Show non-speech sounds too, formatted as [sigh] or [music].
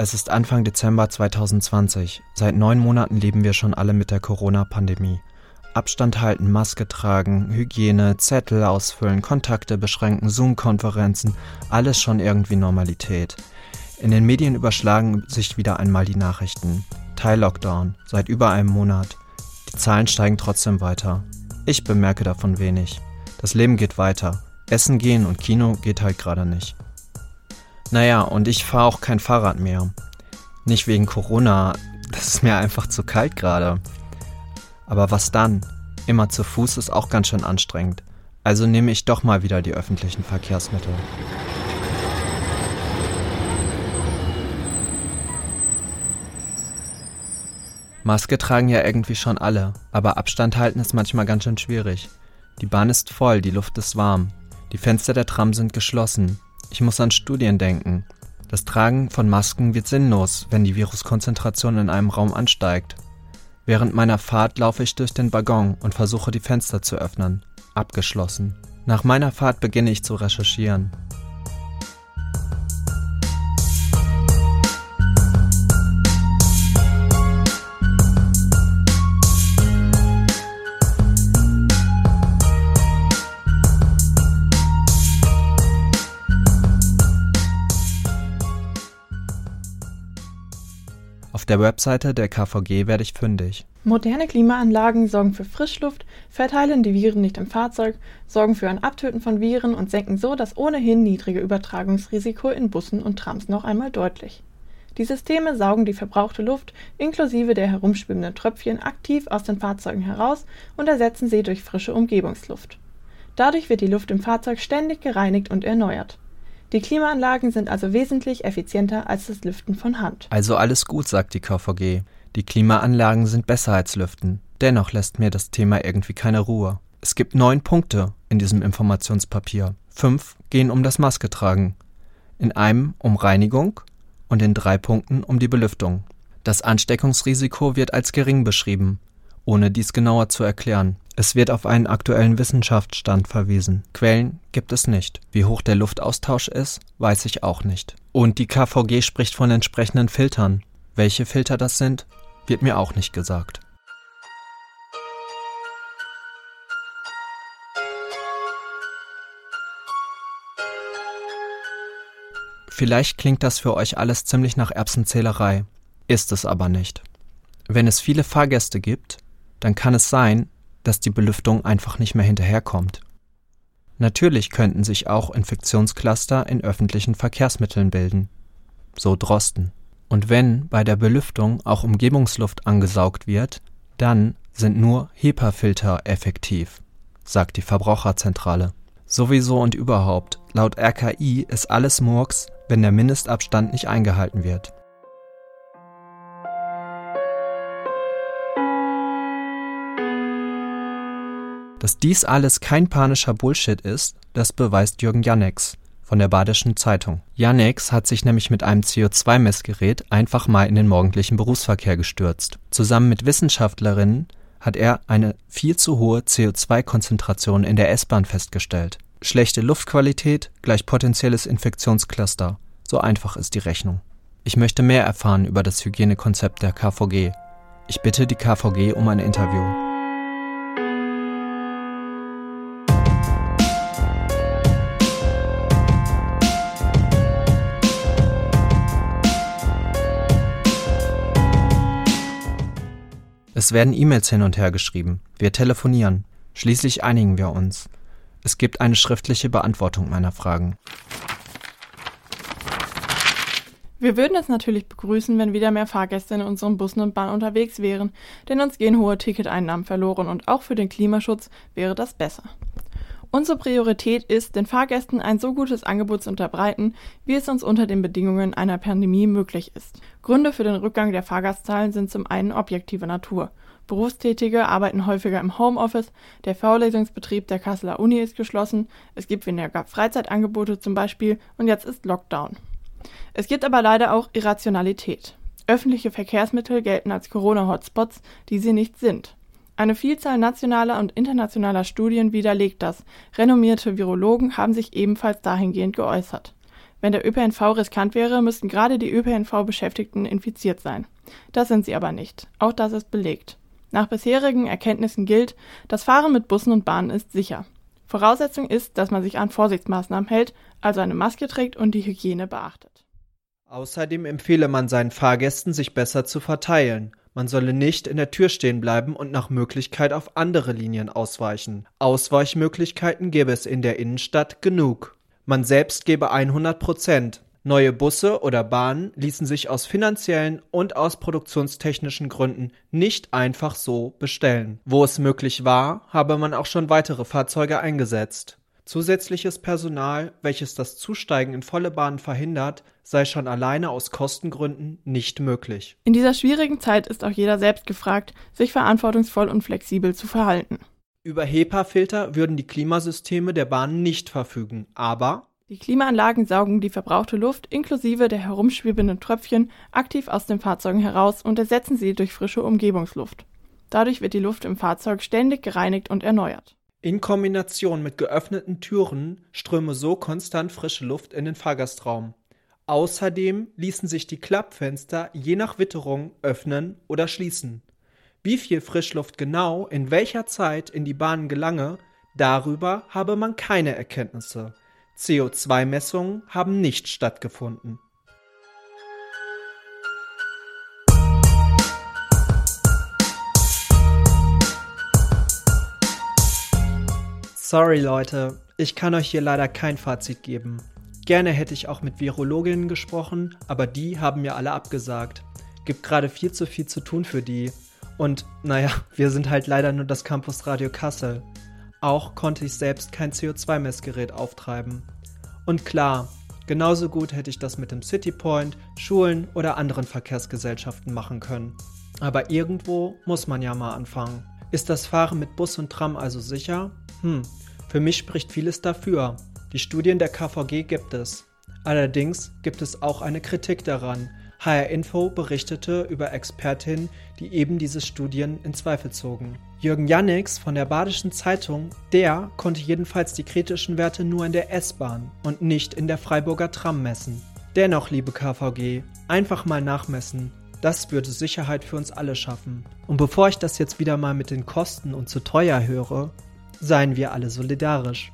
Es ist Anfang Dezember 2020. Seit neun Monaten leben wir schon alle mit der Corona-Pandemie. Abstand halten, Maske tragen, Hygiene, Zettel ausfüllen, Kontakte beschränken, Zoom-Konferenzen, alles schon irgendwie Normalität. In den Medien überschlagen sich wieder einmal die Nachrichten. Teil-Lockdown, seit über einem Monat. Die Zahlen steigen trotzdem weiter. Ich bemerke davon wenig. Das Leben geht weiter. Essen gehen und Kino geht halt gerade nicht. Naja, und ich fahre auch kein Fahrrad mehr. Nicht wegen Corona, das ist mir einfach zu kalt gerade. Aber was dann? Immer zu Fuß ist auch ganz schön anstrengend. Also nehme ich doch mal wieder die öffentlichen Verkehrsmittel. Maske tragen ja irgendwie schon alle, aber Abstand halten ist manchmal ganz schön schwierig. Die Bahn ist voll, die Luft ist warm. Die Fenster der Tram sind geschlossen. Ich muss an Studien denken. Das Tragen von Masken wird sinnlos, wenn die Viruskonzentration in einem Raum ansteigt. Während meiner Fahrt laufe ich durch den Waggon und versuche die Fenster zu öffnen. Abgeschlossen. Nach meiner Fahrt beginne ich zu recherchieren. Der Webseite der KVG werde ich fündig. Moderne Klimaanlagen sorgen für Frischluft, verteilen die Viren nicht im Fahrzeug, sorgen für ein Abtöten von Viren und senken so das ohnehin niedrige Übertragungsrisiko in Bussen und Trams noch einmal deutlich. Die Systeme saugen die verbrauchte Luft inklusive der herumschwimmenden Tröpfchen aktiv aus den Fahrzeugen heraus und ersetzen sie durch frische Umgebungsluft. Dadurch wird die Luft im Fahrzeug ständig gereinigt und erneuert. Die Klimaanlagen sind also wesentlich effizienter als das Lüften von Hand. Also alles gut, sagt die KVG. Die Klimaanlagen sind besser als Lüften. Dennoch lässt mir das Thema irgendwie keine Ruhe. Es gibt neun Punkte in diesem Informationspapier. Fünf gehen um das Masketragen. In einem um Reinigung und in drei Punkten um die Belüftung. Das Ansteckungsrisiko wird als gering beschrieben, ohne dies genauer zu erklären. Es wird auf einen aktuellen Wissenschaftsstand verwiesen. Quellen gibt es nicht. Wie hoch der Luftaustausch ist, weiß ich auch nicht. Und die KVG spricht von entsprechenden Filtern. Welche Filter das sind, wird mir auch nicht gesagt. Vielleicht klingt das für euch alles ziemlich nach Erbsenzählerei, ist es aber nicht. Wenn es viele Fahrgäste gibt, dann kann es sein, dass die Belüftung einfach nicht mehr hinterherkommt. Natürlich könnten sich auch Infektionscluster in öffentlichen Verkehrsmitteln bilden. So Drosten. Und wenn bei der Belüftung auch Umgebungsluft angesaugt wird, dann sind nur HEPA-Filter effektiv, sagt die Verbraucherzentrale. Sowieso und überhaupt, laut RKI ist alles Murks, wenn der Mindestabstand nicht eingehalten wird. Dass dies alles kein panischer Bullshit ist, das beweist Jürgen Janeks von der Badischen Zeitung. Janeks hat sich nämlich mit einem CO2-Messgerät einfach mal in den morgendlichen Berufsverkehr gestürzt. Zusammen mit Wissenschaftlerinnen hat er eine viel zu hohe CO2-Konzentration in der S-Bahn festgestellt. Schlechte Luftqualität gleich potenzielles Infektionscluster. So einfach ist die Rechnung. Ich möchte mehr erfahren über das Hygienekonzept der KVG. Ich bitte die KVG um ein Interview. Es werden E-Mails hin und her geschrieben. Wir telefonieren. Schließlich einigen wir uns. Es gibt eine schriftliche Beantwortung meiner Fragen. Wir würden es natürlich begrüßen, wenn wieder mehr Fahrgäste in unseren Bussen und Bahnen unterwegs wären, denn uns gehen hohe Ticketeinnahmen verloren und auch für den Klimaschutz wäre das besser. Unsere Priorität ist, den Fahrgästen ein so gutes Angebot zu unterbreiten, wie es uns unter den Bedingungen einer Pandemie möglich ist. Gründe für den Rückgang der Fahrgastzahlen sind zum einen objektive Natur. Berufstätige arbeiten häufiger im Homeoffice, der Vorlesungsbetrieb der Kasseler Uni ist geschlossen, es gibt weniger Freizeitangebote zum Beispiel und jetzt ist Lockdown. Es gibt aber leider auch Irrationalität. Öffentliche Verkehrsmittel gelten als Corona-Hotspots, die sie nicht sind. Eine Vielzahl nationaler und internationaler Studien widerlegt das. Renommierte Virologen haben sich ebenfalls dahingehend geäußert. Wenn der ÖPNV riskant wäre, müssten gerade die ÖPNV-Beschäftigten infiziert sein. Das sind sie aber nicht. Auch das ist belegt. Nach bisherigen Erkenntnissen gilt, das Fahren mit Bussen und Bahnen ist sicher. Voraussetzung ist, dass man sich an Vorsichtsmaßnahmen hält, also eine Maske trägt und die Hygiene beachtet. Außerdem empfehle man seinen Fahrgästen, sich besser zu verteilen. Man solle nicht in der Tür stehen bleiben und nach Möglichkeit auf andere Linien ausweichen. Ausweichmöglichkeiten gäbe es in der Innenstadt genug. Man selbst gebe 100 Prozent. Neue Busse oder Bahnen ließen sich aus finanziellen und aus produktionstechnischen Gründen nicht einfach so bestellen. Wo es möglich war, habe man auch schon weitere Fahrzeuge eingesetzt. Zusätzliches Personal, welches das Zusteigen in volle Bahnen verhindert, sei schon alleine aus Kostengründen nicht möglich. In dieser schwierigen Zeit ist auch jeder selbst gefragt, sich verantwortungsvoll und flexibel zu verhalten. Über HEPA-Filter würden die Klimasysteme der Bahnen nicht verfügen, aber die Klimaanlagen saugen die verbrauchte Luft inklusive der herumschwebenden Tröpfchen aktiv aus den Fahrzeugen heraus und ersetzen sie durch frische Umgebungsluft. Dadurch wird die Luft im Fahrzeug ständig gereinigt und erneuert. In Kombination mit geöffneten Türen ströme so konstant frische Luft in den Fahrgastraum. Außerdem ließen sich die Klappfenster je nach Witterung öffnen oder schließen. Wie viel Frischluft genau in welcher Zeit in die Bahnen gelange, darüber habe man keine Erkenntnisse. CO2-Messungen haben nicht stattgefunden. Sorry Leute, ich kann euch hier leider kein Fazit geben. Gerne hätte ich auch mit Virologinnen gesprochen, aber die haben mir alle abgesagt. Gibt gerade viel zu viel zu tun für die. Und naja, [laughs] wir sind halt leider nur das Campus Radio Kassel. Auch konnte ich selbst kein CO2-Messgerät auftreiben. Und klar, genauso gut hätte ich das mit dem Citypoint, Schulen oder anderen Verkehrsgesellschaften machen können. Aber irgendwo muss man ja mal anfangen. Ist das Fahren mit Bus und Tram also sicher? Hm, für mich spricht vieles dafür. Die Studien der KVG gibt es. Allerdings gibt es auch eine Kritik daran. HR Info berichtete über Expertinnen, die eben diese Studien in Zweifel zogen. Jürgen Jannix von der Badischen Zeitung, der konnte jedenfalls die kritischen Werte nur in der S-Bahn und nicht in der Freiburger Tram messen. Dennoch, liebe KVG, einfach mal nachmessen. Das würde Sicherheit für uns alle schaffen. Und bevor ich das jetzt wieder mal mit den Kosten und zu teuer höre, seien wir alle solidarisch.